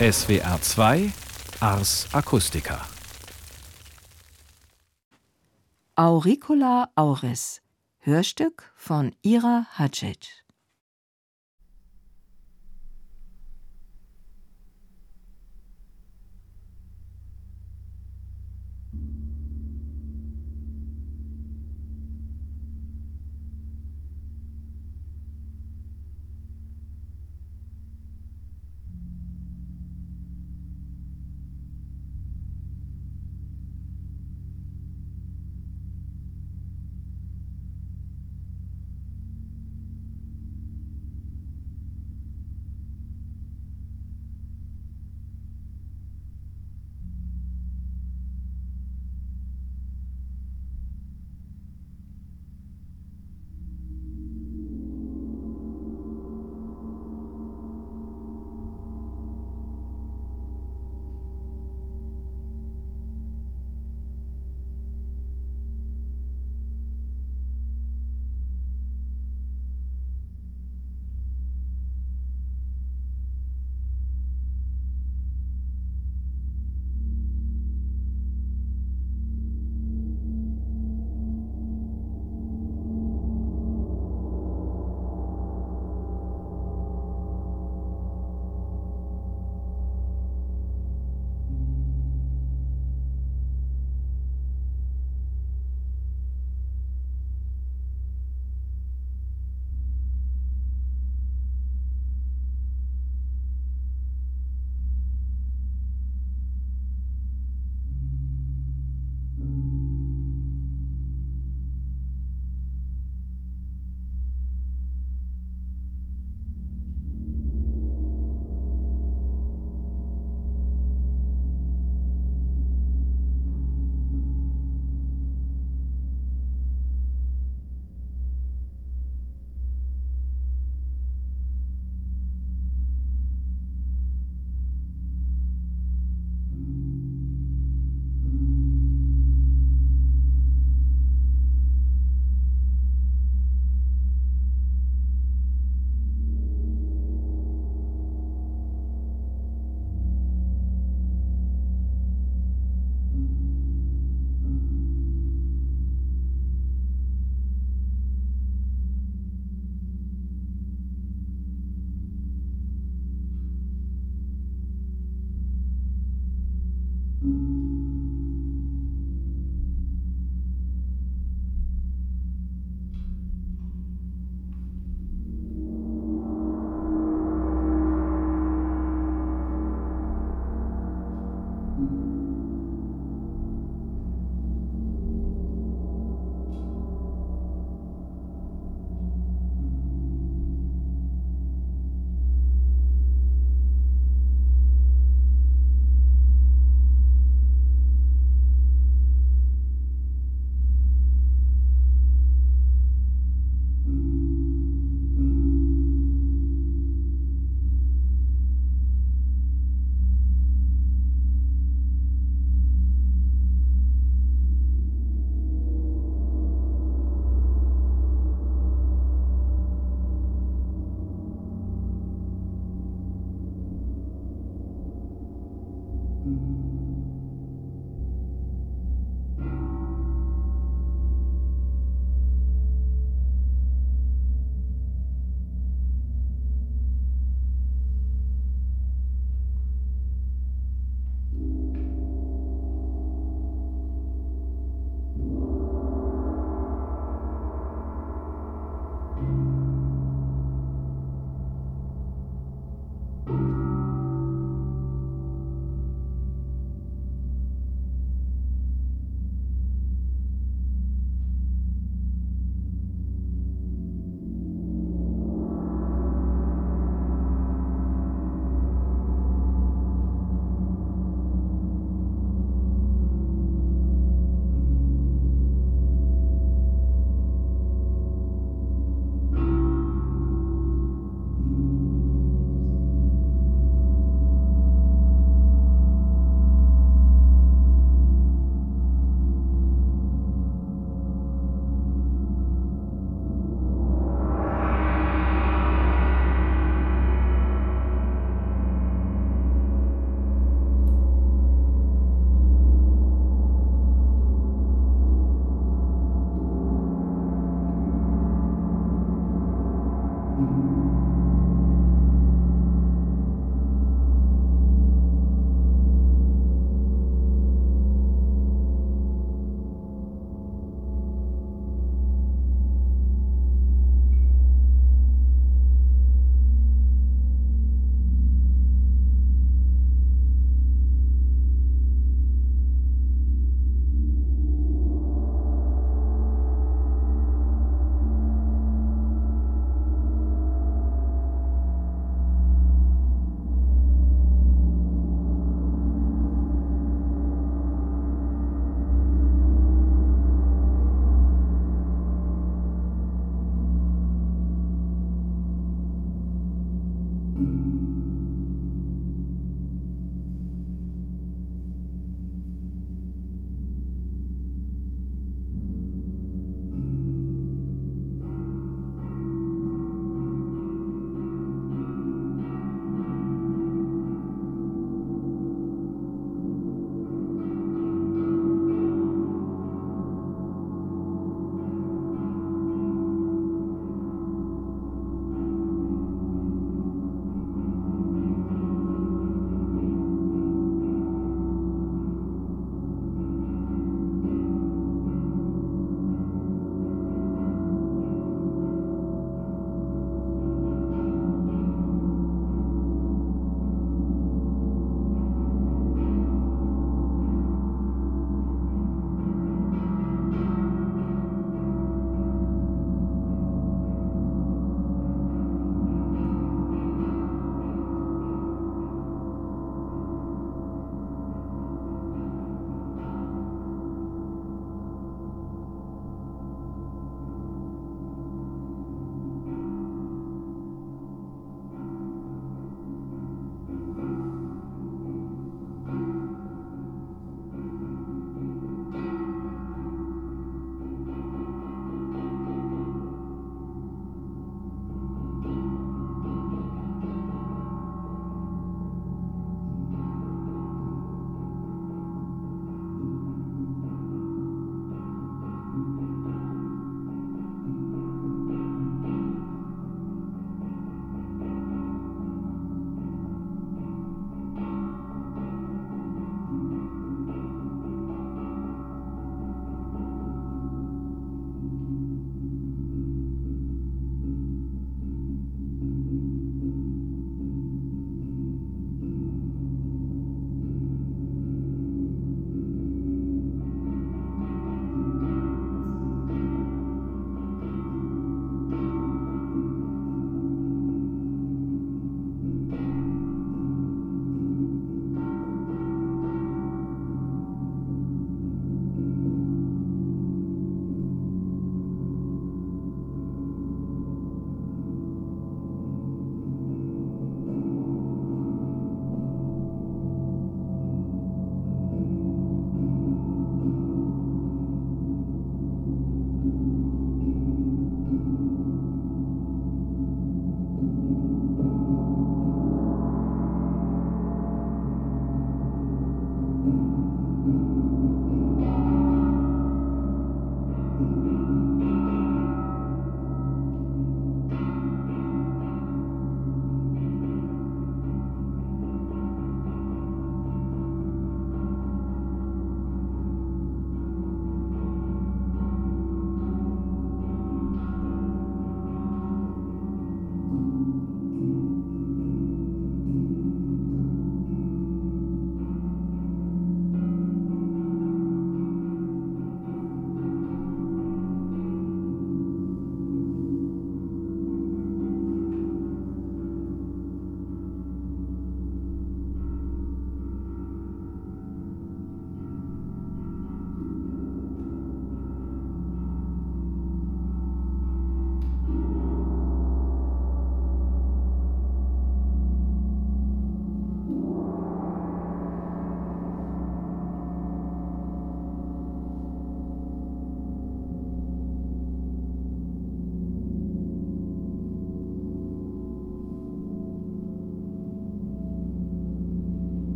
SWR 2 Ars Acustica. Auricula auris Hörstück von Ira Hadjic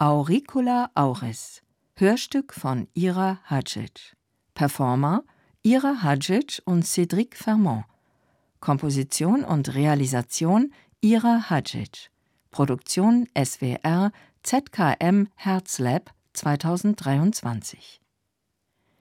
Auricula auris. Hörstück von Ira Hadjic. Performer Ira Hadjic und Cédric Fermont. Komposition und Realisation Ira Hadjic. Produktion SWR ZKM Herzlab 2023